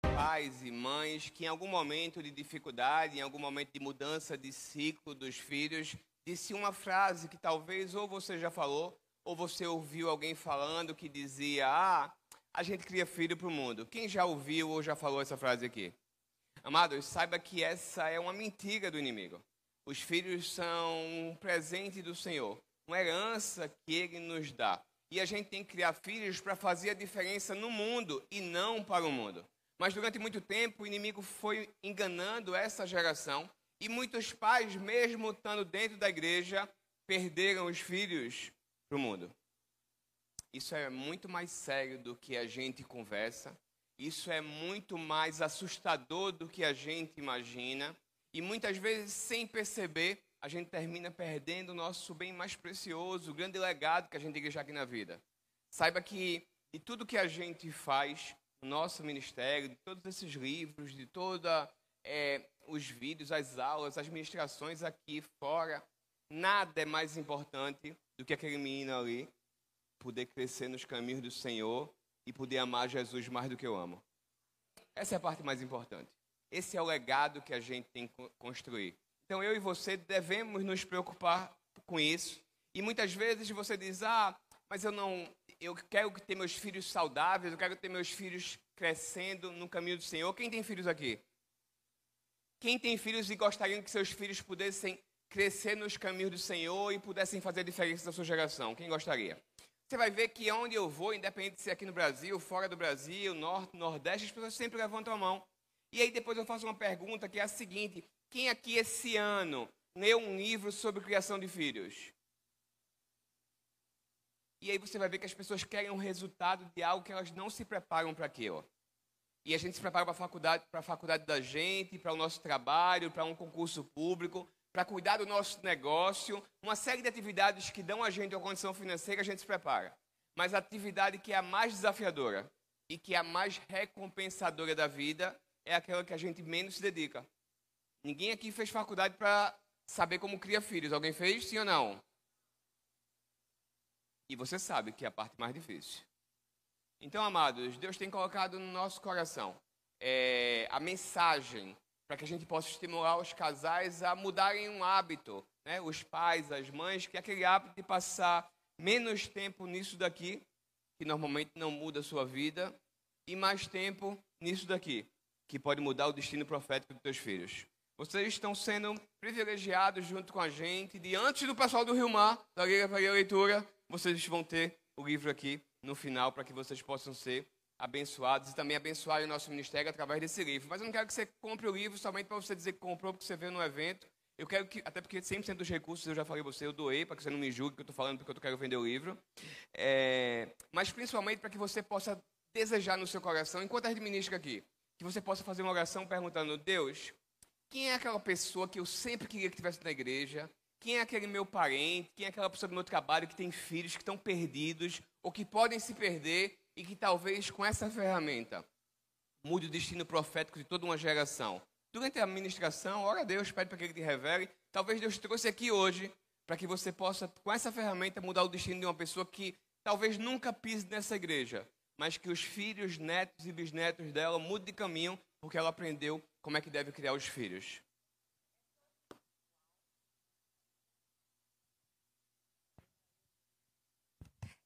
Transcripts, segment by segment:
Pais e mães que em algum momento de dificuldade, em algum momento de mudança de ciclo dos filhos, disse uma frase que talvez ou você já falou, ou você ouviu alguém falando que dizia: Ah, a gente cria filho para o mundo. Quem já ouviu ou já falou essa frase aqui? Amados, saiba que essa é uma mentira do inimigo. Os filhos são um presente do Senhor, uma herança que Ele nos dá. E a gente tem que criar filhos para fazer a diferença no mundo e não para o mundo. Mas durante muito tempo o inimigo foi enganando essa geração e muitos pais, mesmo estando dentro da igreja, perderam os filhos para o mundo. Isso é muito mais sério do que a gente conversa. Isso é muito mais assustador do que a gente imagina. E muitas vezes, sem perceber, a gente termina perdendo o nosso bem mais precioso, o grande legado que a gente deixar aqui na vida. Saiba que de tudo que a gente faz, no nosso ministério, de todos esses livros, de todos é, os vídeos, as aulas, as ministrações aqui fora, nada é mais importante do que aquele menino ali poder crescer nos caminhos do Senhor e poder amar Jesus mais do que eu amo. Essa é a parte mais importante. Esse é o legado que a gente tem que construir. Então eu e você devemos nos preocupar com isso. E muitas vezes você diz: "Ah, mas eu não, eu quero ter meus filhos saudáveis, eu quero ter meus filhos crescendo no caminho do Senhor". Quem tem filhos aqui? Quem tem filhos e gostaria que seus filhos pudessem crescer nos caminhos do Senhor e pudessem fazer a diferença na sua geração? Quem gostaria? Você vai ver que onde eu vou, independente se é aqui no Brasil, fora do Brasil, norte, nordeste, as pessoas sempre levantam a mão. E aí depois eu faço uma pergunta que é a seguinte: quem aqui esse ano leu um livro sobre criação de filhos? E aí você vai ver que as pessoas querem um resultado de algo que elas não se preparam para aquilo. E a gente se prepara para a faculdade, para a faculdade da gente, para o nosso trabalho, para um concurso público, para cuidar do nosso negócio, uma série de atividades que dão a gente uma condição financeira, a gente se prepara. Mas a atividade que é a mais desafiadora e que é a mais recompensadora da vida é aquela que a gente menos se dedica. Ninguém aqui fez faculdade para saber como cria filhos. Alguém fez, sim ou não? E você sabe que é a parte mais difícil. Então, amados, Deus tem colocado no nosso coração é, a mensagem para que a gente possa estimular os casais a mudarem um hábito, né? os pais, as mães, que é aquele hábito de passar menos tempo nisso daqui, que normalmente não muda a sua vida, e mais tempo nisso daqui, que pode mudar o destino profético dos teus filhos. Vocês estão sendo privilegiados junto com a gente, diante do pessoal do Rio Mar, da Liga para a Leitura, vocês vão ter o livro aqui no final para que vocês possam ser abençoados e também abençoar o nosso ministério através desse livro. Mas eu não quero que você compre o livro somente para você dizer que comprou porque você veio no evento. Eu quero que, até porque 100% dos recursos, eu já falei você, eu doei, para que você não me julgue que eu estou falando porque eu quero vender o livro. É, mas principalmente para que você possa desejar no seu coração, enquanto administra aqui, que você possa fazer uma oração perguntando, Deus, quem é aquela pessoa que eu sempre queria que estivesse na igreja? Quem é aquele meu parente? Quem é aquela pessoa do meu trabalho que tem filhos que estão perdidos ou que podem se perder e que talvez com essa ferramenta mude o destino profético de toda uma geração. Durante a ministração, ora a Deus, pede para que Ele te revele. Talvez Deus trouxe aqui hoje para que você possa, com essa ferramenta, mudar o destino de uma pessoa que talvez nunca pise nessa igreja, mas que os filhos, netos e bisnetos dela mudem de caminho, porque ela aprendeu como é que deve criar os filhos.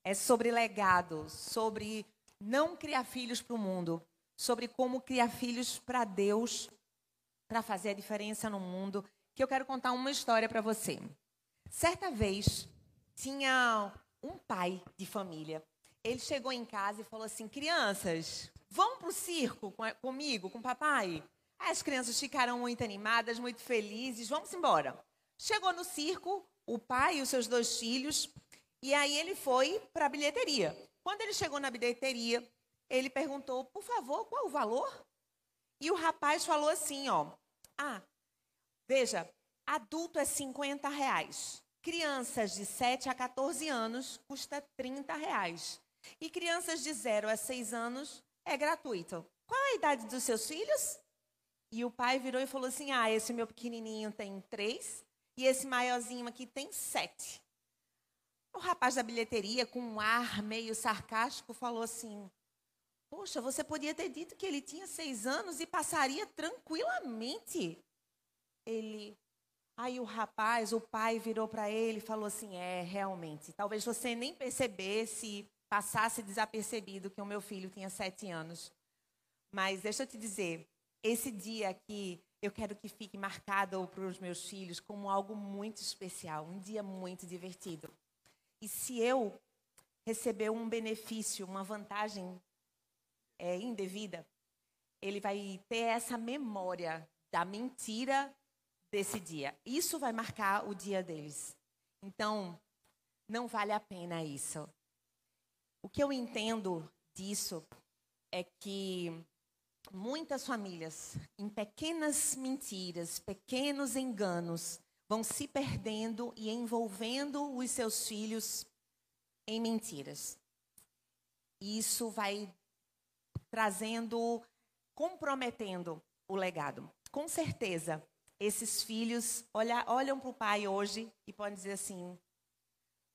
é sobre legado, sobre não criar filhos para o mundo, sobre como criar filhos para Deus, para fazer a diferença no mundo, que eu quero contar uma história para você. Certa vez, tinha um pai de família. Ele chegou em casa e falou assim: Crianças, vão para o circo comigo, com o papai? As crianças ficaram muito animadas, muito felizes, vamos embora. Chegou no circo, o pai e os seus dois filhos, e aí ele foi para a bilheteria. Quando ele chegou na bilheteria, ele perguntou, por favor, qual o valor? E o rapaz falou assim, ó, ah, veja, adulto é 50 reais. Crianças de 7 a 14 anos custa 30 reais. E crianças de 0 a 6 anos é gratuito. Qual a idade dos seus filhos? E o pai virou e falou assim: Ah, esse meu pequenininho tem 3 e esse maiorzinho aqui tem 7. O rapaz da bilheteria, com um ar meio sarcástico, falou assim: Poxa, você podia ter dito que ele tinha seis anos e passaria tranquilamente. Ele. Aí o rapaz, o pai virou para ele e falou assim: É, realmente. Talvez você nem percebesse, passasse desapercebido que o meu filho tinha sete anos. Mas deixa eu te dizer, esse dia aqui eu quero que fique marcado para os meus filhos como algo muito especial, um dia muito divertido. E se eu receber um benefício, uma vantagem é, indevida, ele vai ter essa memória da mentira desse dia. Isso vai marcar o dia deles. Então, não vale a pena isso. O que eu entendo disso é que muitas famílias, em pequenas mentiras, pequenos enganos, vão se perdendo e envolvendo os seus filhos em mentiras. Isso vai trazendo, comprometendo o legado. Com certeza, esses filhos olha, olham para o pai hoje e podem dizer assim: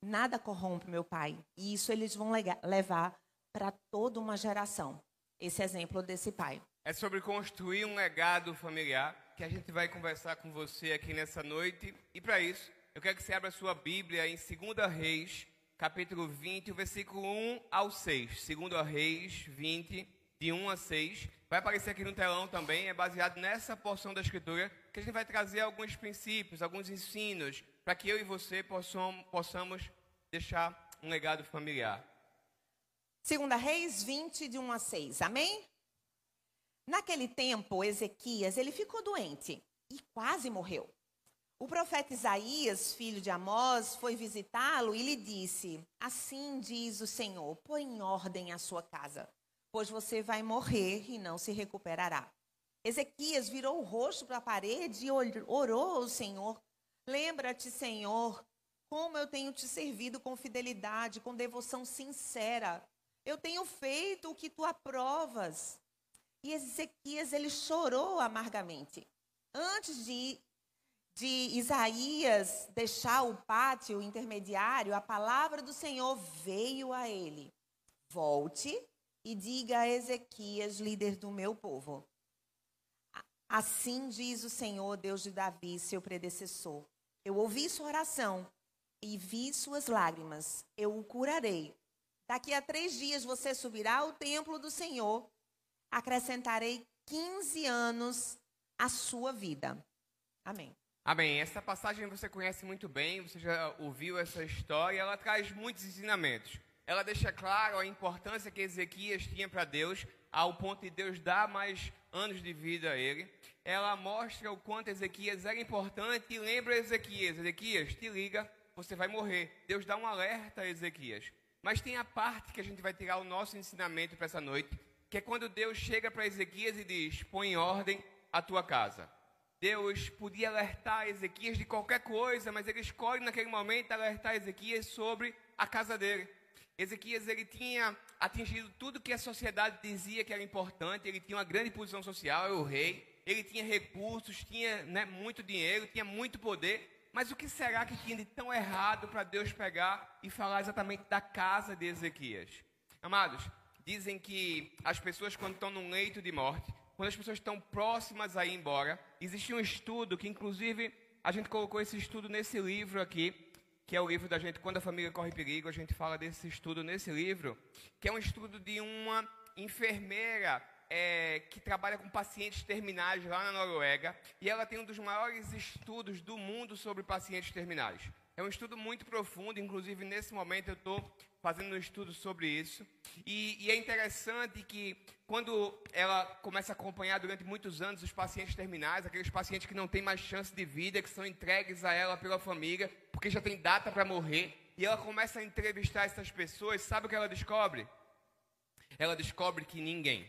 nada corrompe meu pai. E isso eles vão levar para toda uma geração esse exemplo desse pai. É sobre construir um legado familiar que a gente vai conversar com você aqui nessa noite. E para isso, eu quero que você abra sua Bíblia em 2 Reis, capítulo 20, o versículo 1 ao 6. 2 Reis 20, de 1 a 6. Vai aparecer aqui no telão também, é baseado nessa porção da Escritura, que a gente vai trazer alguns princípios, alguns ensinos, para que eu e você possam, possamos deixar um legado familiar. Segunda Reis 20, de 1 a 6. Amém? Naquele tempo, Ezequias, ele ficou doente e quase morreu. O profeta Isaías, filho de Amós, foi visitá-lo e lhe disse: Assim diz o Senhor: põe em ordem a sua casa, pois você vai morrer e não se recuperará. Ezequias virou o rosto para a parede e orou ao Senhor: Lembra-te, Senhor, como eu tenho te servido com fidelidade, com devoção sincera. Eu tenho feito o que tu aprovas. E Ezequias, ele chorou amargamente. Antes de, de Isaías deixar o pátio intermediário, a palavra do Senhor veio a ele. Volte e diga a Ezequias, líder do meu povo. Assim diz o Senhor, Deus de Davi, seu predecessor. Eu ouvi sua oração e vi suas lágrimas. Eu o curarei Daqui a três dias você subirá ao templo do Senhor. Acrescentarei 15 anos à sua vida. Amém. Amém. Essa passagem você conhece muito bem, você já ouviu essa história, ela traz muitos ensinamentos. Ela deixa claro a importância que Ezequias tinha para Deus, ao ponto de Deus dar mais anos de vida a ele. Ela mostra o quanto Ezequias era importante e lembra Ezequias: Ezequias, te liga, você vai morrer. Deus dá um alerta a Ezequias. Mas tem a parte que a gente vai tirar o nosso ensinamento para essa noite, que é quando Deus chega para Ezequias e diz: põe em ordem a tua casa. Deus podia alertar Ezequias de qualquer coisa, mas ele escolhe naquele momento alertar Ezequias sobre a casa dele. Ezequias ele tinha atingido tudo que a sociedade dizia que era importante, ele tinha uma grande posição social, era o rei, ele tinha recursos, tinha né, muito dinheiro, tinha muito poder, mas o que será que tinha de tão errado para Deus pegar e falar exatamente da casa de Ezequias? Amados, dizem que as pessoas, quando estão num leito de morte, quando as pessoas estão próximas a ir embora, existe um estudo que, inclusive, a gente colocou esse estudo nesse livro aqui, que é o livro da gente Quando a Família Corre Perigo. A gente fala desse estudo nesse livro, que é um estudo de uma enfermeira é, que trabalha com pacientes terminais lá na Noruega e ela tem um dos maiores estudos do mundo sobre pacientes terminais. É um estudo muito profundo, inclusive nesse momento eu estou fazendo um estudo sobre isso. E, e, é interessante que quando ela começa a acompanhar durante muitos anos os pacientes terminais, aqueles pacientes que não têm mais chance de vida, que são entregues a ela pela família, porque já tem data para morrer, e ela começa a entrevistar essas pessoas, sabe o que ela descobre? Ela descobre que ninguém,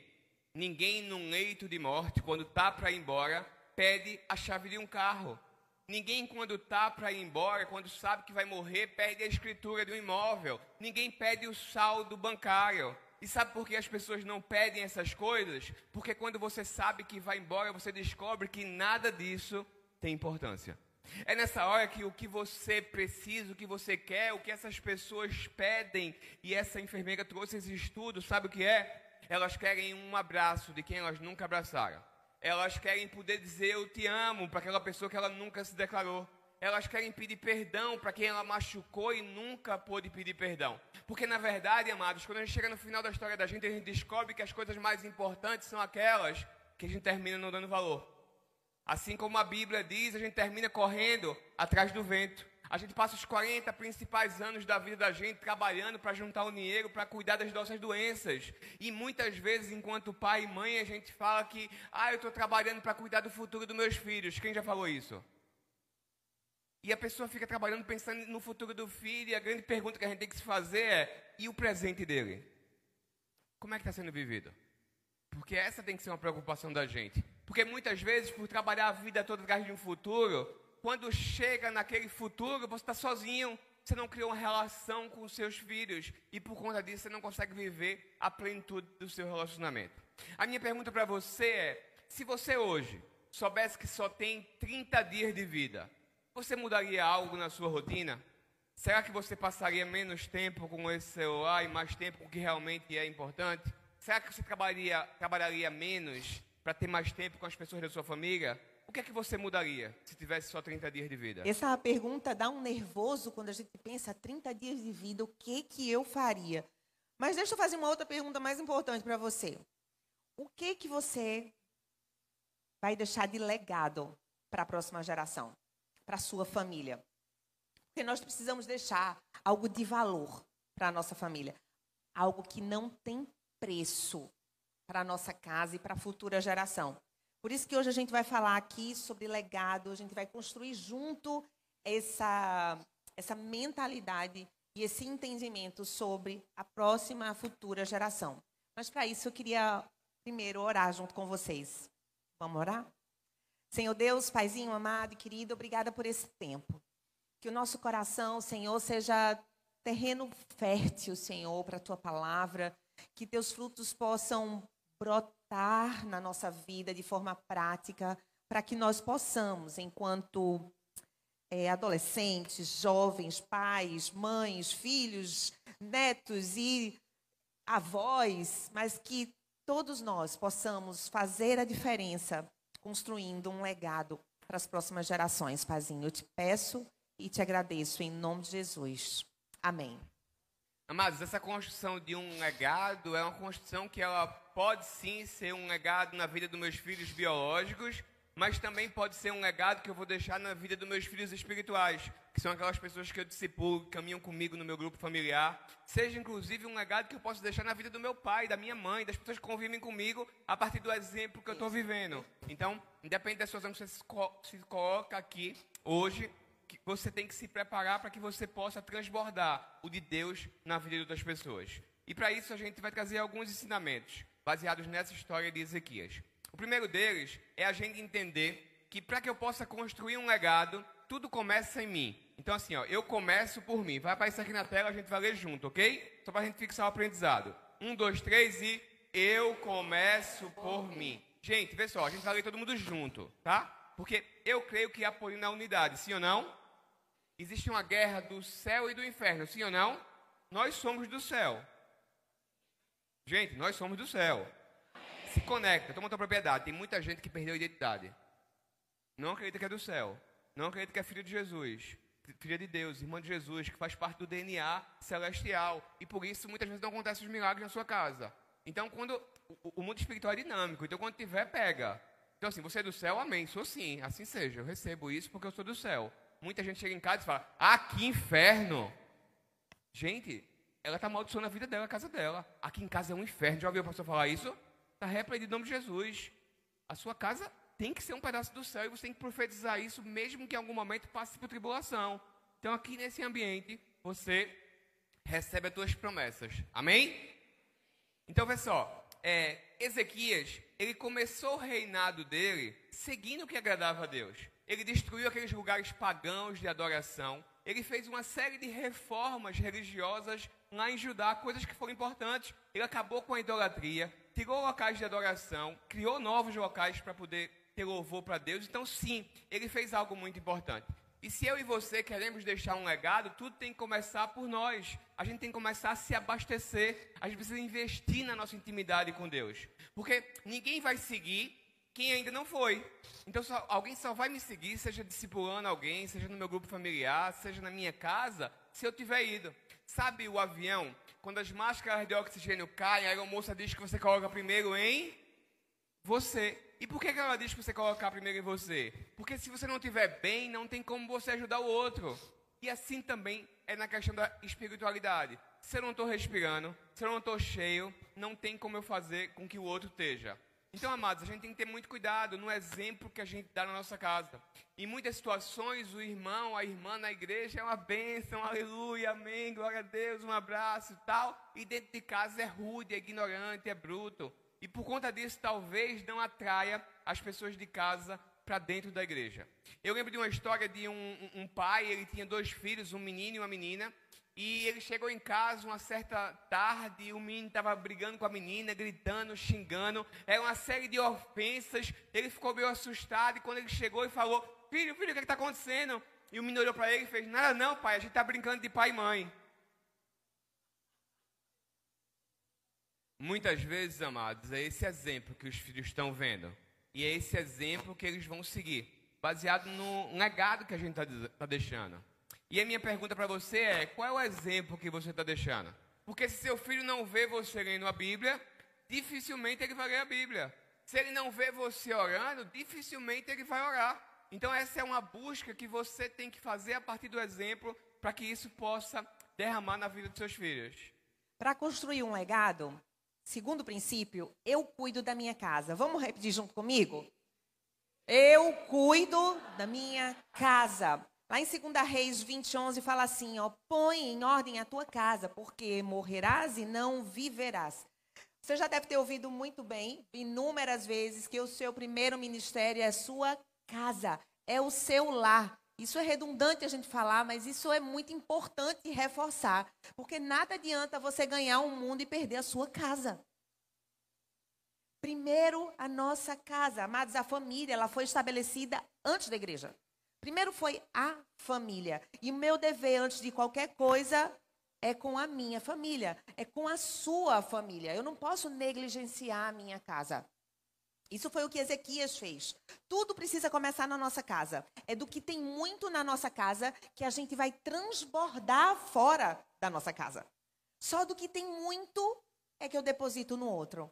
Ninguém num leito de morte, quando está para ir embora, pede a chave de um carro. Ninguém, quando está para ir embora, quando sabe que vai morrer, pede a escritura de um imóvel. Ninguém pede o saldo bancário. E sabe por que as pessoas não pedem essas coisas? Porque quando você sabe que vai embora, você descobre que nada disso tem importância. É nessa hora que o que você precisa, o que você quer, o que essas pessoas pedem, e essa enfermeira trouxe esse estudo, sabe o que é? Elas querem um abraço de quem elas nunca abraçaram. Elas querem poder dizer eu te amo para aquela pessoa que ela nunca se declarou. Elas querem pedir perdão para quem ela machucou e nunca pôde pedir perdão. Porque na verdade, amados, quando a gente chega no final da história da gente, a gente descobre que as coisas mais importantes são aquelas que a gente termina não dando valor. Assim como a Bíblia diz, a gente termina correndo atrás do vento. A gente passa os 40 principais anos da vida da gente trabalhando para juntar o dinheiro, para cuidar das nossas doenças. E muitas vezes, enquanto pai e mãe, a gente fala que, ah, eu estou trabalhando para cuidar do futuro dos meus filhos. Quem já falou isso? E a pessoa fica trabalhando pensando no futuro do filho, e a grande pergunta que a gente tem que se fazer é: e o presente dele? Como é que está sendo vivido? Porque essa tem que ser uma preocupação da gente. Porque muitas vezes, por trabalhar a vida toda atrás de um futuro, quando chega naquele futuro, você está sozinho, você não criou uma relação com os seus filhos e por conta disso você não consegue viver a plenitude do seu relacionamento. A minha pergunta para você é: se você hoje soubesse que só tem 30 dias de vida, você mudaria algo na sua rotina? Será que você passaria menos tempo com esse celular e mais tempo com o que realmente é importante? Será que você trabalharia, trabalharia menos para ter mais tempo com as pessoas da sua família? Que é que você mudaria se tivesse só 30 dias de vida? Essa pergunta dá um nervoso quando a gente pensa 30 dias de vida, o que que eu faria? Mas deixa eu fazer uma outra pergunta mais importante para você. O que que você vai deixar de legado para a próxima geração, para a sua família? Porque nós precisamos deixar algo de valor para a nossa família, algo que não tem preço para a nossa casa e para a futura geração. Por isso que hoje a gente vai falar aqui sobre legado, a gente vai construir junto essa, essa mentalidade e esse entendimento sobre a próxima, a futura geração. Mas para isso eu queria primeiro orar junto com vocês. Vamos orar? Senhor Deus, Paizinho amado e querido, obrigada por esse tempo. Que o nosso coração, Senhor, seja terreno fértil, Senhor, para a tua palavra. Que teus frutos possam brotar na nossa vida de forma prática, para que nós possamos, enquanto é, adolescentes, jovens, pais, mães, filhos, netos e avós, mas que todos nós possamos fazer a diferença construindo um legado para as próximas gerações, Pazinho. Eu te peço e te agradeço em nome de Jesus. Amém. Amados, essa construção de um legado é uma construção que ela pode sim ser um legado na vida dos meus filhos biológicos, mas também pode ser um legado que eu vou deixar na vida dos meus filhos espirituais, que são aquelas pessoas que eu discipulo, que caminham comigo no meu grupo familiar. Seja inclusive um legado que eu posso deixar na vida do meu pai, da minha mãe, das pessoas que convivem comigo, a partir do exemplo que eu estou vivendo. Então, independente da situação que você se coloca aqui hoje, você tem que se preparar para que você possa transbordar o de Deus na vida das pessoas. E para isso a gente vai trazer alguns ensinamentos baseados nessa história de Ezequias. O primeiro deles é a gente entender que para que eu possa construir um legado, tudo começa em mim. Então assim, ó, eu começo por mim. Vai aparecer aqui na tela, a gente vai ler junto, ok? Só para a gente fixar o aprendizado. Um, dois, três e eu começo por mim. Gente, vê só, a gente vai ler todo mundo junto, tá? Porque eu creio que apoio na unidade, sim ou não? Existe uma guerra do céu e do inferno, sim ou não? Nós somos do céu. Gente, nós somos do céu. Se conecta, toma tua propriedade. Tem muita gente que perdeu a identidade. Não acredita que é do céu. Não acredita que é filho de Jesus. Filha de Deus, irmã de Jesus, que faz parte do DNA celestial. E por isso muitas vezes não acontecem os milagres na sua casa. Então, quando o, o mundo espiritual é dinâmico, então quando tiver, pega. Então, assim, você é do céu, amém. Sou sim, assim seja. Eu recebo isso porque eu sou do céu. Muita gente chega em casa e fala: Ah, que inferno! Gente, ela está amaldiçoando a vida dela, a casa dela. Aqui em casa é um inferno. Já ouviu o pastor falar isso? Está repreendido em nome de Jesus. A sua casa tem que ser um pedaço do céu e você tem que profetizar isso, mesmo que em algum momento passe por tribulação. Então, aqui nesse ambiente, você recebe as suas promessas. Amém? Então, vê só. É, Ezequias, ele começou o reinado dele seguindo o que agradava a Deus. Ele destruiu aqueles lugares pagãos de adoração. Ele fez uma série de reformas religiosas lá em Judá, coisas que foram importantes. Ele acabou com a idolatria, tirou locais de adoração, criou novos locais para poder ter louvor para Deus. Então, sim, ele fez algo muito importante. E se eu e você queremos deixar um legado, tudo tem que começar por nós. A gente tem que começar a se abastecer. A gente precisa investir na nossa intimidade com Deus. Porque ninguém vai seguir quem ainda não foi. Então, só, alguém só vai me seguir, seja discipulando alguém, seja no meu grupo familiar, seja na minha casa, se eu tiver ido. Sabe o avião? Quando as máscaras de oxigênio caem, a aeromoça diz que você coloca primeiro em você. E por que ela diz que você colocar primeiro em você? Porque se você não estiver bem, não tem como você ajudar o outro. E assim também é na questão da espiritualidade. Se eu não estou respirando, se eu não estou cheio, não tem como eu fazer com que o outro esteja. Então, amados, a gente tem que ter muito cuidado no exemplo que a gente dá na nossa casa. Em muitas situações, o irmão, a irmã na igreja é uma bênção, aleluia, amém, glória a Deus, um abraço e tal. E dentro de casa é rude, é ignorante, é bruto. E por conta disso, talvez não atraia as pessoas de casa para dentro da igreja. Eu lembro de uma história de um, um, pai, ele tinha dois filhos, um menino e uma menina. E ele chegou em casa uma certa tarde, e o menino estava brigando com a menina, gritando, xingando. Era uma série de ofensas. Ele ficou meio assustado e quando ele chegou e falou: Filho, filho, o que é está acontecendo? E o menino olhou para ele e fez: Nada, não, pai, a gente está brincando de pai e mãe. Muitas vezes, amados, é esse exemplo que os filhos estão vendo. E é esse exemplo que eles vão seguir, baseado no legado que a gente está tá deixando. E a minha pergunta para você é: qual é o exemplo que você está deixando? Porque se seu filho não vê você lendo a Bíblia, dificilmente ele vai ler a Bíblia. Se ele não vê você orando, dificilmente ele vai orar. Então, essa é uma busca que você tem que fazer a partir do exemplo para que isso possa derramar na vida dos seus filhos. Para construir um legado, segundo princípio, eu cuido da minha casa. Vamos repetir junto comigo? Eu cuido da minha casa. Lá em 2 Reis 20, 11 fala assim, ó, põe em ordem a tua casa, porque morrerás e não viverás. Você já deve ter ouvido muito bem, inúmeras vezes, que o seu primeiro ministério é a sua casa, é o seu lar. Isso é redundante a gente falar, mas isso é muito importante reforçar, porque nada adianta você ganhar um mundo e perder a sua casa. Primeiro, a nossa casa. Amados, a família, ela foi estabelecida antes da igreja. Primeiro foi a família. E o meu dever, antes de qualquer coisa, é com a minha família, é com a sua família. Eu não posso negligenciar a minha casa. Isso foi o que Ezequias fez. Tudo precisa começar na nossa casa. É do que tem muito na nossa casa que a gente vai transbordar fora da nossa casa. Só do que tem muito é que eu deposito no outro.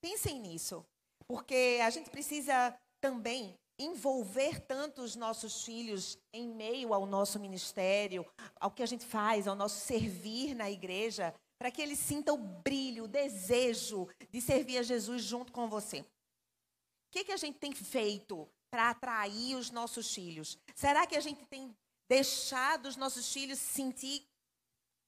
Pensem nisso, porque a gente precisa também envolver tanto os nossos filhos em meio ao nosso ministério, ao que a gente faz, ao nosso servir na igreja, para que eles sintam o brilho, o desejo de servir a Jesus junto com você. O que, que a gente tem feito para atrair os nossos filhos? Será que a gente tem deixado os nossos filhos se sentir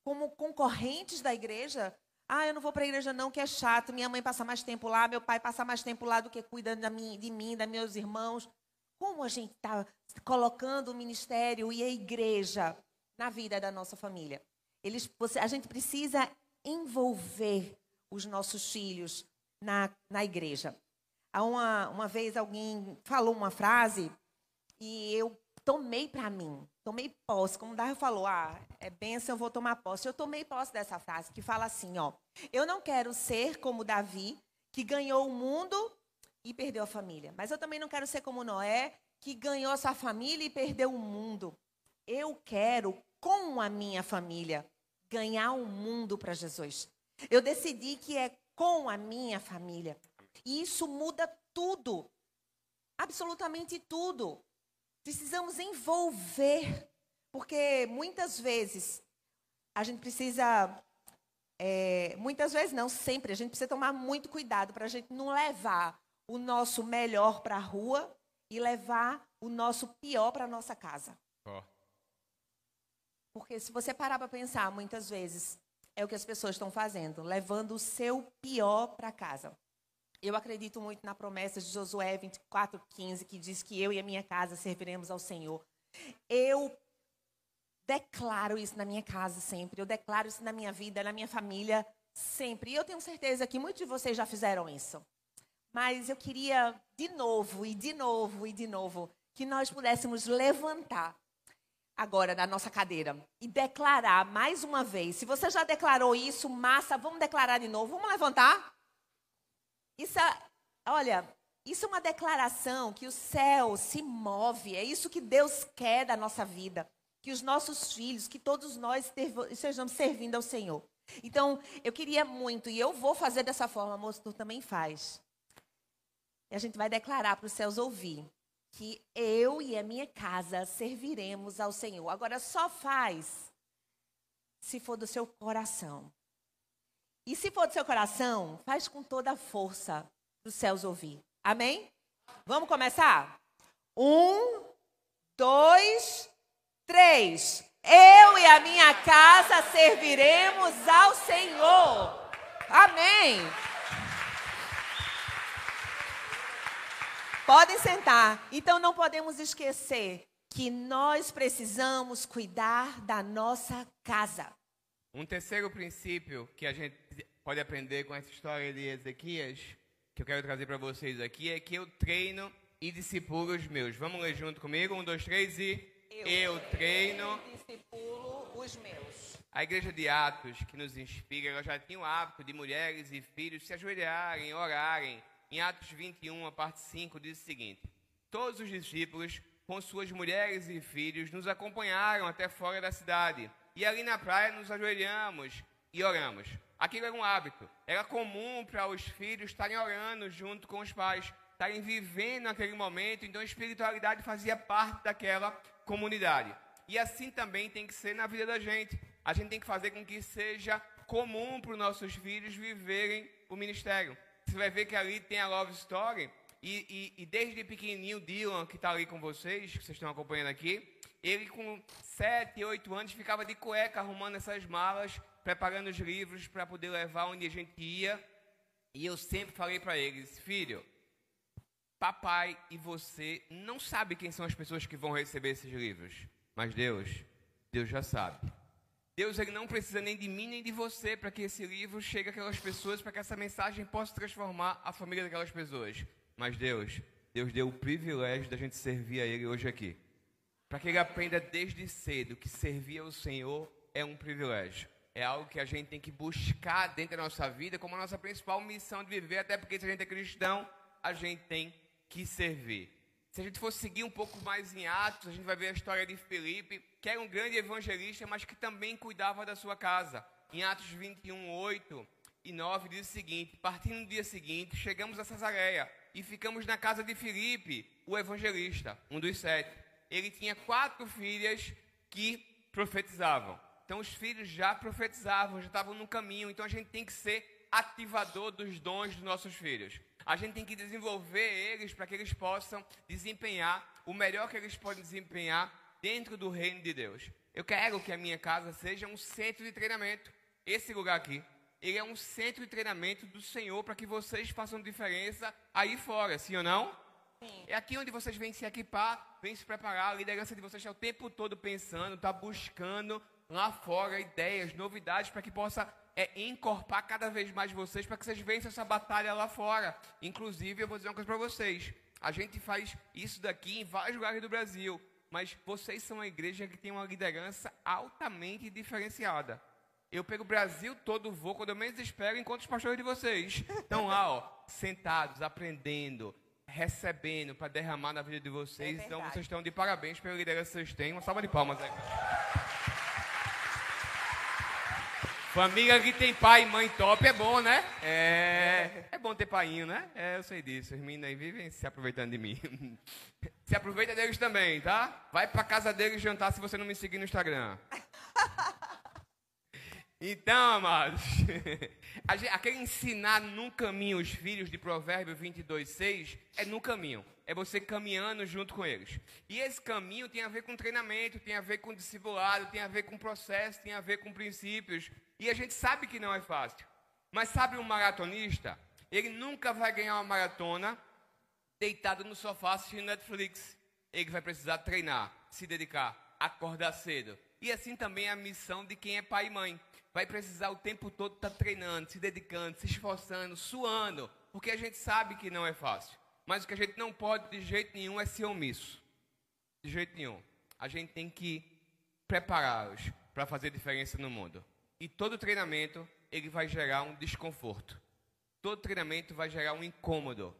como concorrentes da igreja? Ah, eu não vou para a igreja não, que é chato. Minha mãe passa mais tempo lá, meu pai passa mais tempo lá do que cuida de mim, de mim, dos meus irmãos. Como a gente está colocando o ministério e a igreja na vida da nossa família? Eles, a gente precisa envolver os nossos filhos na, na igreja. Há uma, uma vez alguém falou uma frase e eu tomei para mim, tomei posse. Como Dario falou, ah, é benção, eu vou tomar posse. Eu tomei posse dessa frase que fala assim, ó. Eu não quero ser como Davi, que ganhou o mundo e perdeu a família. Mas eu também não quero ser como Noé, que ganhou sua família e perdeu o mundo. Eu quero, com a minha família, ganhar o mundo para Jesus. Eu decidi que é com a minha família. E isso muda tudo. Absolutamente tudo. Precisamos envolver. Porque muitas vezes a gente precisa. É, muitas vezes não, sempre. A gente precisa tomar muito cuidado para a gente não levar o nosso melhor para a rua e levar o nosso pior para a nossa casa. Oh. Porque se você parar para pensar, muitas vezes é o que as pessoas estão fazendo, levando o seu pior para casa. Eu acredito muito na promessa de Josué 24:15, que diz que eu e a minha casa serviremos ao Senhor. Eu declaro isso na minha casa sempre, eu declaro isso na minha vida, na minha família sempre. E eu tenho certeza que muitos de vocês já fizeram isso. Mas eu queria de novo, e de novo, e de novo, que nós pudéssemos levantar agora da nossa cadeira e declarar mais uma vez. Se você já declarou isso, massa, vamos declarar de novo. Vamos levantar? Isso, é, olha, isso é uma declaração que o céu se move. É isso que Deus quer da nossa vida. Que os nossos filhos, que todos nós estejamos servindo ao Senhor. Então, eu queria muito, e eu vou fazer dessa forma, moço, tu também faz. E a gente vai declarar para os céus ouvir que eu e a minha casa serviremos ao Senhor. Agora só faz se for do seu coração. E se for do seu coração, faz com toda a força para os céus ouvir. Amém? Vamos começar? Um, dois, três. Eu e a minha casa serviremos ao Senhor. Amém. Podem sentar. Então não podemos esquecer que nós precisamos cuidar da nossa casa. Um terceiro princípio que a gente pode aprender com essa história de Ezequias, que eu quero trazer para vocês aqui, é que eu treino e discipulo os meus. Vamos ler junto comigo? Um, dois, três e. Eu, eu treino e discipulo os meus. A igreja de Atos, que nos inspira, ela já tinha o hábito de mulheres e filhos se ajoelharem, orarem em Atos 21, a parte 5, diz o seguinte: Todos os discípulos, com suas mulheres e filhos, nos acompanharam até fora da cidade. E ali na praia nos ajoelhamos e oramos. Aquilo era um hábito. Era comum para os filhos estarem orando junto com os pais, estarem vivendo naquele momento. Então a espiritualidade fazia parte daquela comunidade. E assim também tem que ser na vida da gente. A gente tem que fazer com que seja comum para os nossos filhos viverem o ministério você vai ver que ali tem a Love Story. E, e, e desde pequenininho, Dylan, que está ali com vocês, que vocês estão acompanhando aqui, ele com 7, 8 anos ficava de cueca arrumando essas malas, preparando os livros para poder levar onde a gente ia. E eu sempre falei para eles, filho, papai e você não sabe quem são as pessoas que vão receber esses livros, mas Deus, Deus já sabe. Deus ele não precisa nem de mim nem de você para que esse livro chegue àquelas pessoas, para que essa mensagem possa transformar a família daquelas pessoas. Mas Deus, Deus deu o privilégio da gente servir a Ele hoje aqui. Para que ele aprenda desde cedo que servir ao Senhor é um privilégio. É algo que a gente tem que buscar dentro da nossa vida como a nossa principal missão de viver, até porque se a gente é cristão, a gente tem que servir. Se a gente for seguir um pouco mais em Atos, a gente vai ver a história de Felipe, que era um grande evangelista, mas que também cuidava da sua casa. Em Atos 21, 8 e 9 diz o seguinte: Partindo no dia seguinte, chegamos a Cesareia e ficamos na casa de Felipe, o evangelista, um dos sete. Ele tinha quatro filhas que profetizavam. Então os filhos já profetizavam, já estavam no caminho. Então a gente tem que ser ativador dos dons dos nossos filhos. A gente tem que desenvolver eles para que eles possam desempenhar o melhor que eles podem desempenhar dentro do reino de Deus. Eu quero que a minha casa seja um centro de treinamento. Esse lugar aqui, ele é um centro de treinamento do Senhor para que vocês façam diferença aí fora, sim ou não? Sim. É aqui onde vocês vêm se equipar, vêm se preparar. A liderança de vocês está o tempo todo pensando, está buscando lá fora ideias, novidades para que possa é encorpar cada vez mais vocês para que vocês vençam essa batalha lá fora. Inclusive, eu vou dizer uma coisa para vocês. A gente faz isso daqui em vários lugares do Brasil, mas vocês são uma igreja que tem uma liderança altamente diferenciada. Eu pego o Brasil todo, vou quando eu menos espero, encontro os pastores de vocês. Estão lá, ó, sentados, aprendendo, recebendo para derramar na vida de vocês. É então vocês estão de parabéns pela liderança que vocês têm. Uma salva de palmas aí. Família que tem pai e mãe top é bom, né? É, é bom ter paiinho, né? É, eu sei disso. Os meninos aí vivem se aproveitando de mim. Se aproveita deles também, tá? Vai pra casa deles jantar se você não me seguir no Instagram. Então, amados, aquele ensinar no caminho os filhos de Provérbio 22, 6 é no caminho. É você caminhando junto com eles. E esse caminho tem a ver com treinamento, tem a ver com discipulado, tem a ver com processo, tem a ver com princípios. E a gente sabe que não é fácil. Mas sabe um maratonista? Ele nunca vai ganhar uma maratona deitado no sofá assistindo Netflix. Ele vai precisar treinar, se dedicar, acordar cedo. E assim também é a missão de quem é pai e mãe. Vai precisar o tempo todo estar tá treinando, se dedicando, se esforçando, suando, porque a gente sabe que não é fácil. Mas o que a gente não pode de jeito nenhum é ser omisso. De jeito nenhum. A gente tem que prepará-los para fazer diferença no mundo. E todo treinamento, ele vai gerar um desconforto. Todo treinamento vai gerar um incômodo.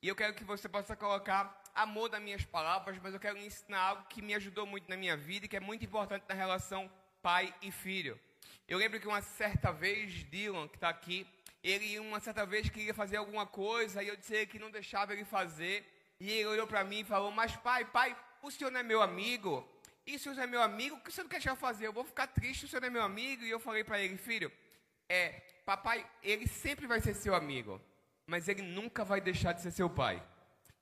E eu quero que você possa colocar amor nas minhas palavras, mas eu quero ensinar algo que me ajudou muito na minha vida e que é muito importante na relação pai e filho. Eu lembro que uma certa vez, Dylan, que está aqui, ele uma certa vez queria fazer alguma coisa e eu disse que não deixava ele fazer. E ele olhou para mim e falou: Mas pai, pai, o senhor não é meu amigo? E se o senhor é meu amigo, o que o senhor não quer deixar fazer? Eu vou ficar triste o senhor não é meu amigo. E eu falei para ele: Filho, é, papai, ele sempre vai ser seu amigo, mas ele nunca vai deixar de ser seu pai.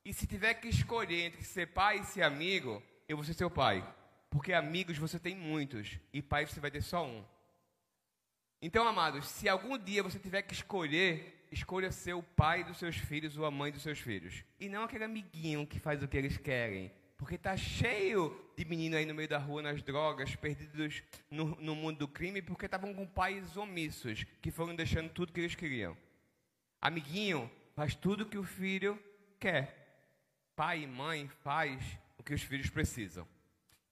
E se tiver que escolher entre ser pai e ser amigo, eu vou ser seu pai. Porque amigos você tem muitos e pai você vai ter só um. Então, amados, se algum dia você tiver que escolher, escolha ser o pai dos seus filhos ou a mãe dos seus filhos. E não aquele amiguinho que faz o que eles querem. Porque tá cheio de menino aí no meio da rua, nas drogas, perdidos no, no mundo do crime, porque estavam com pais omissos, que foram deixando tudo que eles queriam. Amiguinho faz tudo que o filho quer. Pai e mãe faz o que os filhos precisam.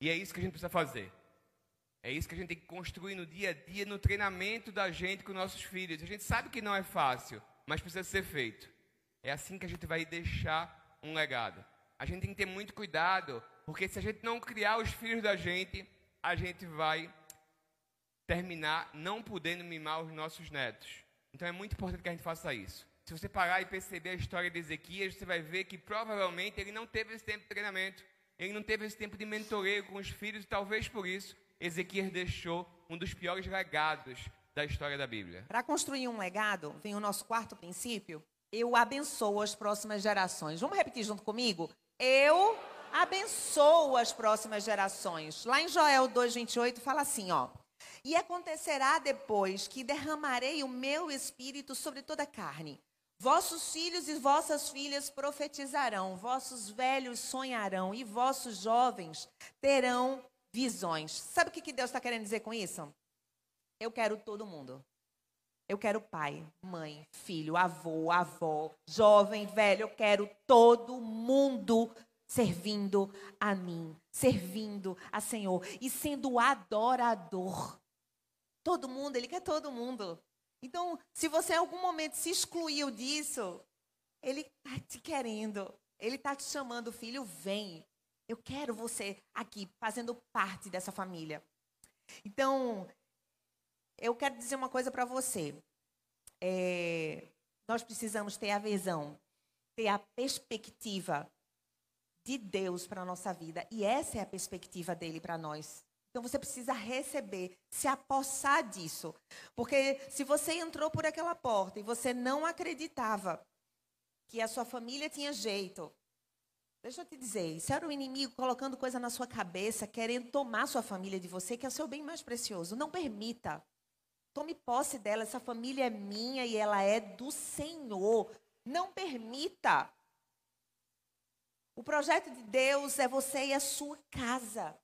E é isso que a gente precisa fazer. É isso que a gente tem que construir no dia a dia, no treinamento da gente com nossos filhos. A gente sabe que não é fácil, mas precisa ser feito. É assim que a gente vai deixar um legado. A gente tem que ter muito cuidado, porque se a gente não criar os filhos da gente, a gente vai terminar não podendo mimar os nossos netos. Então é muito importante que a gente faça isso. Se você parar e perceber a história de Ezequias, você vai ver que provavelmente ele não teve esse tempo de treinamento, ele não teve esse tempo de mentoreio com os filhos, e talvez por isso Ezequias deixou um dos piores legados da história da Bíblia. Para construir um legado, vem o nosso quarto princípio. Eu abençoo as próximas gerações. Vamos repetir junto comigo? Eu abençoo as próximas gerações. Lá em Joel 2:28 fala assim, ó: E acontecerá depois que derramarei o meu espírito sobre toda a carne. Vossos filhos e vossas filhas profetizarão, vossos velhos sonharão e vossos jovens terão visões. Sabe o que Deus está querendo dizer com isso? Eu quero todo mundo. Eu quero pai, mãe, filho, avô, avó, jovem, velho. Eu quero todo mundo servindo a mim, servindo a Senhor e sendo adorador. Todo mundo, Ele quer todo mundo. Então, se você em algum momento se excluiu disso, Ele está te querendo. Ele está te chamando, filho, vem. Eu quero você aqui, fazendo parte dessa família. Então, eu quero dizer uma coisa para você. É, nós precisamos ter a visão, ter a perspectiva de Deus para a nossa vida. E essa é a perspectiva dele para nós. Então você precisa receber, se apossar disso. Porque se você entrou por aquela porta e você não acreditava que a sua família tinha jeito, Deixa eu te dizer, isso era o inimigo colocando coisa na sua cabeça, querendo tomar sua família de você, que é o seu bem mais precioso. Não permita. Tome posse dela, essa família é minha e ela é do Senhor. Não permita. O projeto de Deus é você e a sua casa.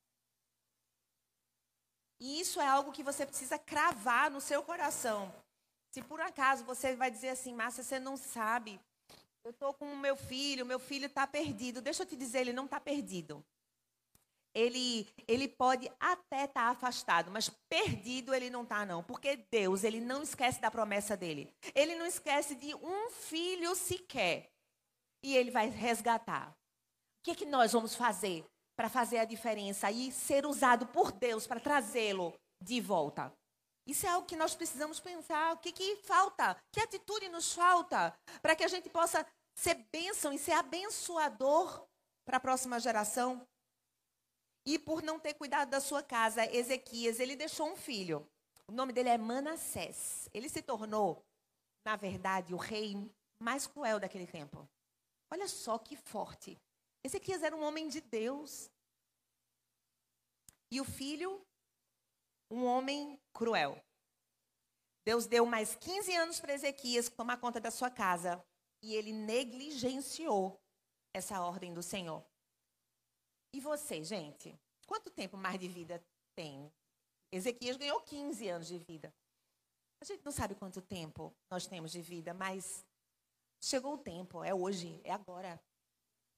E isso é algo que você precisa cravar no seu coração. Se por acaso você vai dizer assim, Márcia, você não sabe eu estou com o meu filho, meu filho está perdido. Deixa eu te dizer, ele não está perdido. Ele, ele pode até estar tá afastado, mas perdido ele não está, não. Porque Deus, ele não esquece da promessa dele. Ele não esquece de um filho sequer. E ele vai resgatar. O que, é que nós vamos fazer para fazer a diferença e ser usado por Deus para trazê-lo de volta? Isso é algo que nós precisamos pensar. O que, que falta? Que atitude nos falta para que a gente possa ser bênção e ser abençoador para a próxima geração? E por não ter cuidado da sua casa, Ezequias, ele deixou um filho. O nome dele é Manassés. Ele se tornou, na verdade, o rei mais cruel daquele tempo. Olha só que forte. Ezequias era um homem de Deus. E o filho, um homem cruel. Deus deu mais 15 anos para Ezequias tomar conta da sua casa. E ele negligenciou essa ordem do Senhor. E você, gente? Quanto tempo mais de vida tem? Ezequias ganhou 15 anos de vida. A gente não sabe quanto tempo nós temos de vida, mas Chegou o tempo, é hoje, é agora.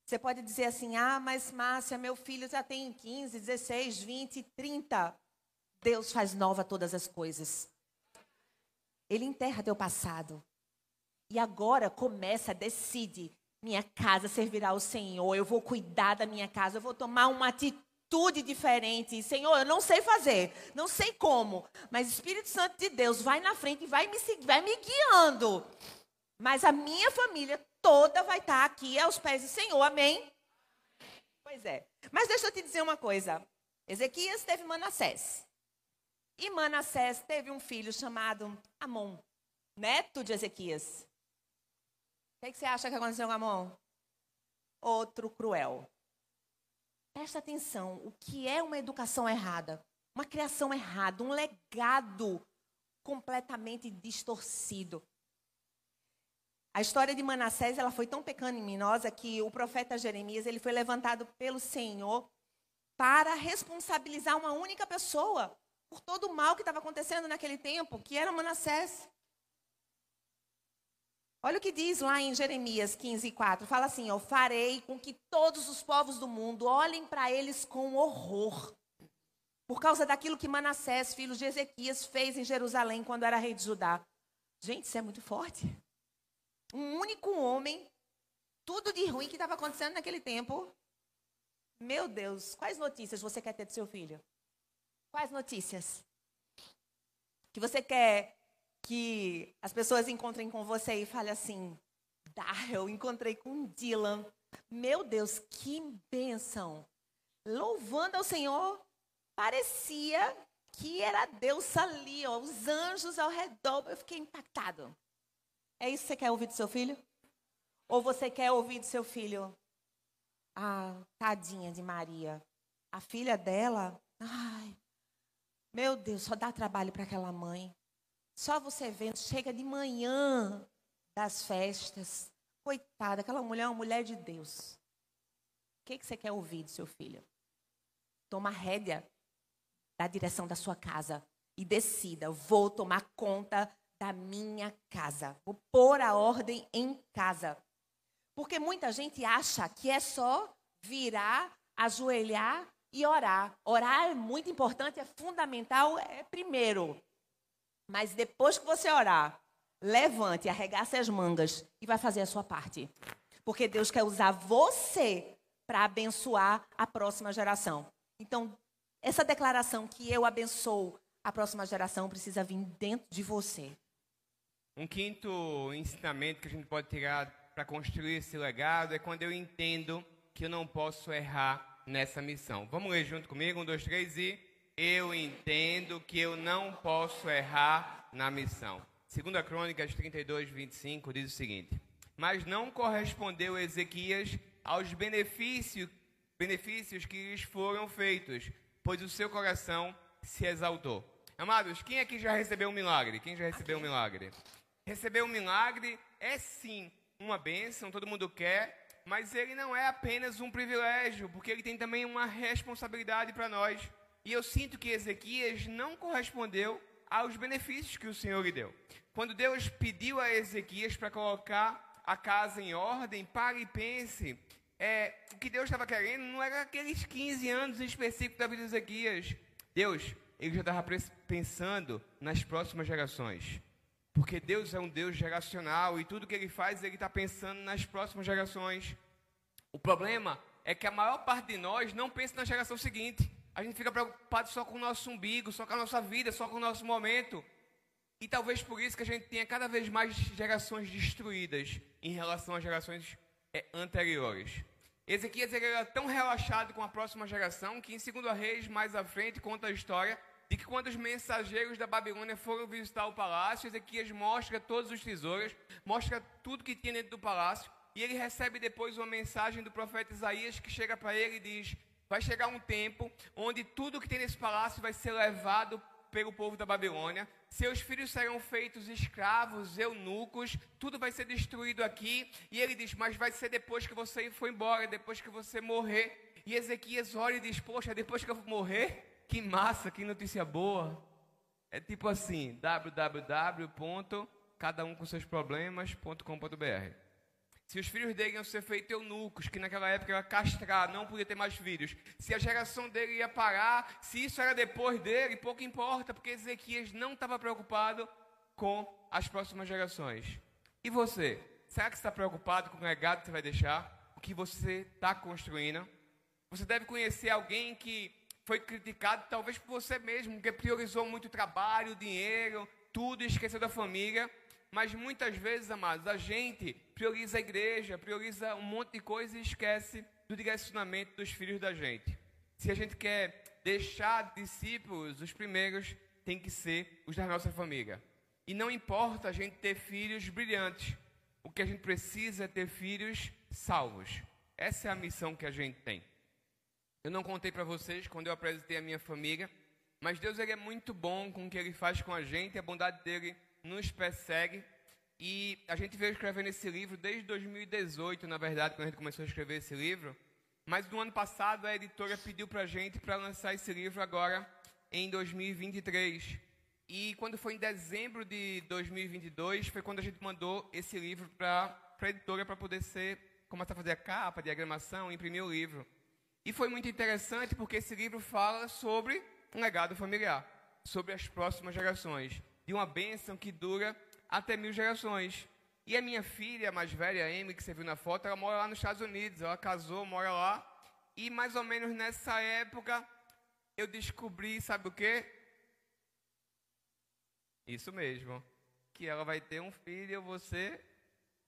Você pode dizer assim: ah, mas Márcia, meu filho já tem 15, 16, 20, 30. Deus faz nova todas as coisas. Ele enterra teu passado. E agora começa, decide. Minha casa servirá ao Senhor. Eu vou cuidar da minha casa. Eu vou tomar uma atitude diferente. Senhor, eu não sei fazer. Não sei como. Mas o Espírito Santo de Deus vai na frente e vai me, vai me guiando. Mas a minha família toda vai estar aqui aos pés do Senhor. Amém? Pois é. Mas deixa eu te dizer uma coisa. Ezequias teve Manassés. E Manassés teve um filho chamado Amon, neto de Ezequias. O que, que você acha que aconteceu com Amon? Outro cruel. Presta atenção, o que é uma educação errada? Uma criação errada, um legado completamente distorcido. A história de Manassés ela foi tão pecaminosa que o profeta Jeremias ele foi levantado pelo Senhor para responsabilizar uma única pessoa por todo o mal que estava acontecendo naquele tempo, que era Manassés. Olha o que diz lá em Jeremias 15, 4. Fala assim: Eu farei com que todos os povos do mundo olhem para eles com horror. Por causa daquilo que Manassés, filho de Ezequias, fez em Jerusalém quando era rei de Judá. Gente, isso é muito forte. Um único homem, tudo de ruim que estava acontecendo naquele tempo. Meu Deus, quais notícias você quer ter do seu filho? Quais notícias? Que você quer que as pessoas encontrem com você e falem assim: Dá, eu encontrei com Dylan. Meu Deus, que bênção! Louvando ao Senhor, parecia que era Deus ali, ó, os anjos ao redor. Eu fiquei impactado. É isso que você quer ouvir do seu filho? Ou você quer ouvir do seu filho? Ah, tadinha de Maria. A filha dela, ai, meu Deus, só dá trabalho para aquela mãe. Só você vendo, chega de manhã das festas. Coitada, aquela mulher é uma mulher de Deus. O que, que você quer ouvir do seu filho? Toma rédea da direção da sua casa e decida: vou tomar conta da minha casa. Vou pôr a ordem em casa. Porque muita gente acha que é só virar, ajoelhar e orar. Orar é muito importante, é fundamental, é primeiro. Mas depois que você orar, levante, arregace as mangas e vai fazer a sua parte. Porque Deus quer usar você para abençoar a próxima geração. Então, essa declaração que eu abençoo a próxima geração precisa vir dentro de você. Um quinto ensinamento que a gente pode tirar para construir esse legado é quando eu entendo que eu não posso errar nessa missão. Vamos ler junto comigo? Um, dois, três e eu entendo que eu não posso errar na missão. Segunda Crônicas 32, 25 diz o seguinte: Mas não correspondeu Ezequias aos benefícios, benefícios que lhes foram feitos, pois o seu coração se exaltou. Amados, quem aqui já recebeu um milagre? Quem já recebeu um milagre? Receber um milagre é sim uma bênção, todo mundo quer, mas ele não é apenas um privilégio, porque ele tem também uma responsabilidade para nós. E eu sinto que Ezequias não correspondeu aos benefícios que o Senhor lhe deu. Quando Deus pediu a Ezequias para colocar a casa em ordem, pare e pense. É, o que Deus estava querendo não era aqueles 15 anos em específico da vida de Ezequias. Deus, ele já estava pensando nas próximas gerações. Porque Deus é um Deus geracional e tudo que ele faz, ele está pensando nas próximas gerações. O problema é que a maior parte de nós não pensa na geração seguinte. A gente fica preocupado só com o nosso umbigo, só com a nossa vida, só com o nosso momento. E talvez por isso que a gente tenha cada vez mais gerações destruídas em relação às gerações é, anteriores. Ezequias era tão relaxado com a próxima geração que em 2 Reis, mais à frente, conta a história de que quando os mensageiros da Babilônia foram visitar o palácio, Ezequias mostra todos os tesouros, mostra tudo que tinha dentro do palácio, e ele recebe depois uma mensagem do profeta Isaías que chega para ele e diz: Vai chegar um tempo onde tudo que tem nesse palácio vai ser levado pelo povo da Babilônia. Seus filhos serão feitos escravos, eunucos, tudo vai ser destruído aqui. E ele diz: Mas vai ser depois que você for embora, depois que você morrer. E Ezequias olha e diz: Poxa, depois que eu morrer, que massa, que notícia boa. É tipo assim: www.cadaumcomseusproblemas.com.br. se os filhos dele iam ser feitos eunucos, que naquela época era castrar, não podia ter mais filhos, se a geração dele ia parar, se isso era depois dele, pouco importa, porque Ezequias não estava preocupado com as próximas gerações. E você? Será que está preocupado com o legado que você vai deixar? O que você está construindo? Você deve conhecer alguém que foi criticado, talvez por você mesmo, que priorizou muito trabalho, dinheiro, tudo e esqueceu da família. Mas muitas vezes, amados, a gente prioriza a igreja, prioriza um monte de coisa e esquece do direcionamento dos filhos da gente. Se a gente quer deixar discípulos, os primeiros tem que ser os da nossa família. E não importa a gente ter filhos brilhantes, o que a gente precisa é ter filhos salvos. Essa é a missão que a gente tem. Eu não contei para vocês quando eu apresentei a minha família, mas Deus ele é muito bom com o que ele faz com a gente, a bondade dele nos persegue. E a gente veio escrevendo esse livro desde 2018, na verdade, quando a gente começou a escrever esse livro. Mas no ano passado a editora pediu para a gente para lançar esse livro agora em 2023. E quando foi em dezembro de 2022, foi quando a gente mandou esse livro para a editora para poder ser, começar a fazer a capa, a diagramação, imprimir o livro. E foi muito interessante porque esse livro fala sobre um legado familiar, sobre as próximas gerações de uma bênção que dura até mil gerações. E a minha filha mais velha, a Amy, que você viu na foto, ela mora lá nos Estados Unidos. Ela casou, mora lá. E mais ou menos nessa época, eu descobri, sabe o quê? Isso mesmo. Que ela vai ter um filho e ser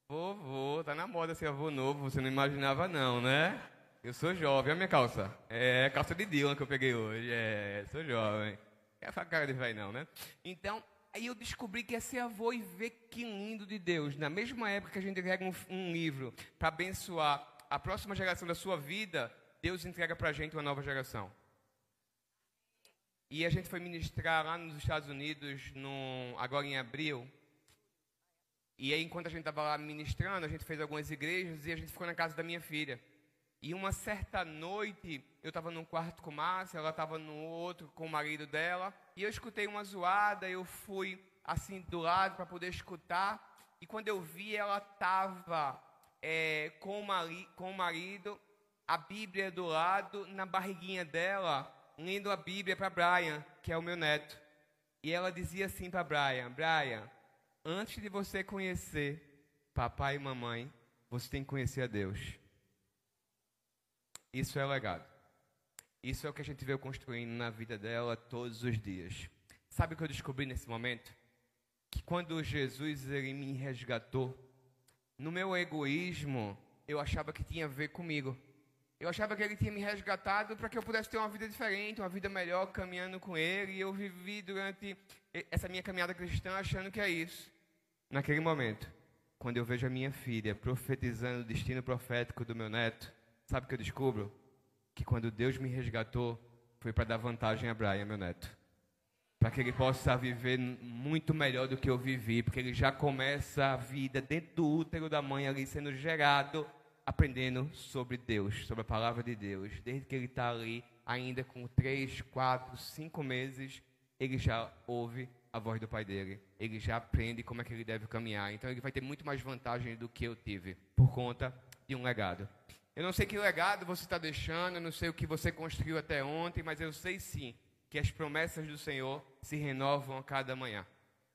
vovô. Tá na moda ser avô novo, você não imaginava não, né? Eu sou jovem, olha a minha calça. É calça de Dylan que eu peguei hoje. É, sou jovem. É a cara de velho não, né? Então, Aí eu descobri que ia ser avô e ver que lindo de Deus. Na mesma época que a gente entrega um, um livro para abençoar a próxima geração da sua vida, Deus entrega para a gente uma nova geração. E a gente foi ministrar lá nos Estados Unidos, agora em abril. E aí, enquanto a gente estava lá ministrando, a gente fez algumas igrejas e a gente ficou na casa da minha filha. E uma certa noite, eu estava num quarto com Márcia, ela estava no outro com o marido dela, e eu escutei uma zoada, eu fui assim do lado para poder escutar, e quando eu vi, ela estava é, com, com o marido, a Bíblia do lado, na barriguinha dela, lendo a Bíblia para Brian, que é o meu neto. E ela dizia assim para Brian: Brian, antes de você conhecer papai e mamãe, você tem que conhecer a Deus. Isso é legado. Isso é o que a gente veio construindo na vida dela todos os dias. Sabe o que eu descobri nesse momento? Que quando Jesus ele me resgatou, no meu egoísmo, eu achava que tinha a ver comigo. Eu achava que ele tinha me resgatado para que eu pudesse ter uma vida diferente, uma vida melhor, caminhando com ele. E eu vivi durante essa minha caminhada cristã achando que é isso. Naquele momento, quando eu vejo a minha filha profetizando o destino profético do meu neto, Sabe o que eu descubro? Que quando Deus me resgatou, foi para dar vantagem a Brian, meu neto. Para que ele possa viver muito melhor do que eu vivi, porque ele já começa a vida dentro do útero da mãe ali sendo gerado, aprendendo sobre Deus, sobre a palavra de Deus. Desde que ele está ali, ainda com três, quatro, cinco meses, ele já ouve a voz do pai dele. Ele já aprende como é que ele deve caminhar. Então ele vai ter muito mais vantagem do que eu tive, por conta de um legado. Eu não sei que legado você está deixando, eu não sei o que você construiu até ontem, mas eu sei sim que as promessas do Senhor se renovam a cada manhã.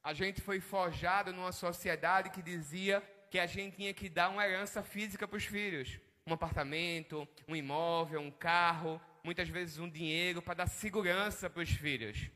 A gente foi forjado numa sociedade que dizia que a gente tinha que dar uma herança física para os filhos. Um apartamento, um imóvel, um carro, muitas vezes um dinheiro para dar segurança para os filhos.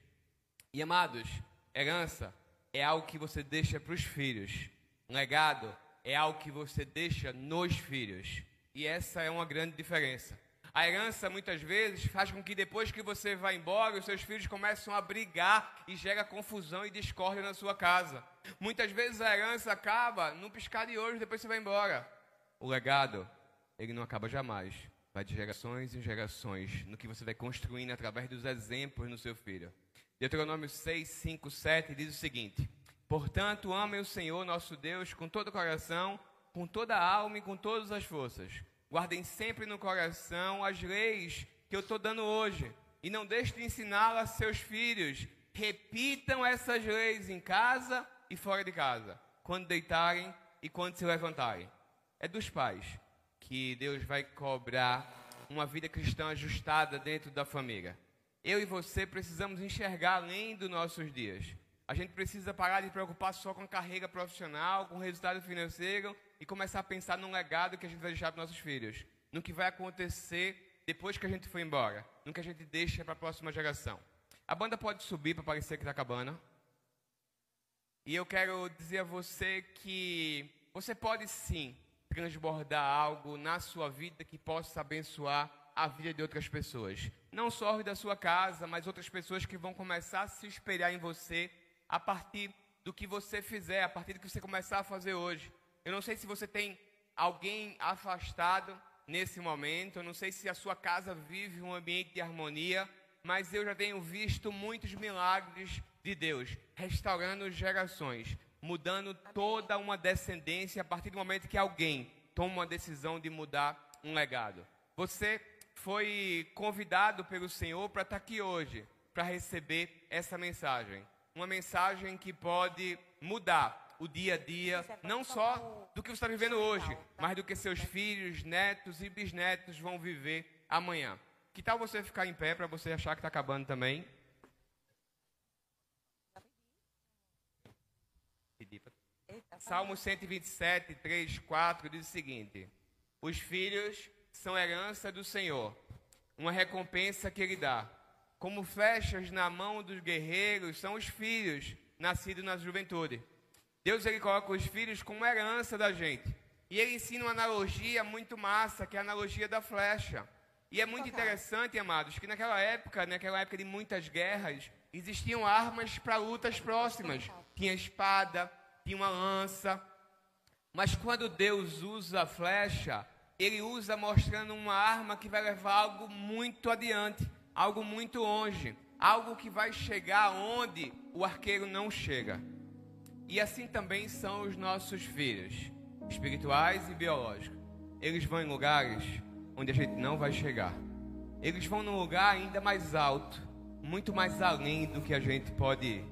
E amados, herança é algo que você deixa para os filhos. Um legado é algo que você deixa nos filhos. E essa é uma grande diferença. A herança muitas vezes faz com que depois que você vai embora, os seus filhos começam a brigar e gera confusão e discórdia na sua casa. Muitas vezes a herança acaba num piscar de olhos, depois você vai embora. O legado, ele não acaba jamais. Vai de gerações em gerações, no que você vai construindo através dos exemplos no seu filho. Deuteronômio 6, 5, 7 diz o seguinte: Portanto, amem o Senhor nosso Deus com todo o coração, com toda a alma e com todas as forças. Guardem sempre no coração as leis que eu estou dando hoje. E não deixem de ensiná-las a seus filhos. Repitam essas leis em casa e fora de casa. Quando deitarem e quando se levantarem. é dos pais que Deus vai cobrar uma vida cristã ajustada dentro da família. Eu e você precisamos enxergar além dos nossos dias. A gente precisa parar de preocupar só com a carreira profissional, com o resultado financeiro e começar a pensar no legado que a gente vai deixar para nossos filhos, no que vai acontecer depois que a gente for embora, no que a gente deixa para a próxima geração. A banda pode subir para parecer que está acabando. E eu quero dizer a você que você pode sim transbordar algo na sua vida que possa abençoar a vida de outras pessoas. Não só da sua casa, mas outras pessoas que vão começar a se espelhar em você a partir do que você fizer, a partir do que você começar a fazer hoje. Eu não sei se você tem alguém afastado nesse momento, eu não sei se a sua casa vive um ambiente de harmonia, mas eu já tenho visto muitos milagres de Deus restaurando gerações, mudando toda uma descendência a partir do momento que alguém toma uma decisão de mudar um legado. Você foi convidado pelo Senhor para estar aqui hoje, para receber essa mensagem. Uma mensagem que pode mudar o dia a dia, não só do que você está vivendo hoje, mas do que seus filhos, netos e bisnetos vão viver amanhã. Que tal você ficar em pé para você achar que está acabando também? Salmo 127, 3, 4 diz o seguinte: Os filhos são herança do Senhor, uma recompensa que Ele dá. Como flechas na mão dos guerreiros são os filhos nascidos na juventude. Deus ele coloca os filhos como herança da gente. E ele ensina uma analogia muito massa, que é a analogia da flecha. E é muito interessante, amados, que naquela época, naquela época de muitas guerras, existiam armas para lutas próximas. Tinha espada, tinha uma lança. Mas quando Deus usa a flecha, ele usa mostrando uma arma que vai levar algo muito adiante, algo muito longe, algo que vai chegar onde o arqueiro não chega. E assim também são os nossos filhos, espirituais e biológicos. Eles vão em lugares onde a gente não vai chegar. Eles vão num lugar ainda mais alto, muito mais além do que a gente pode ir.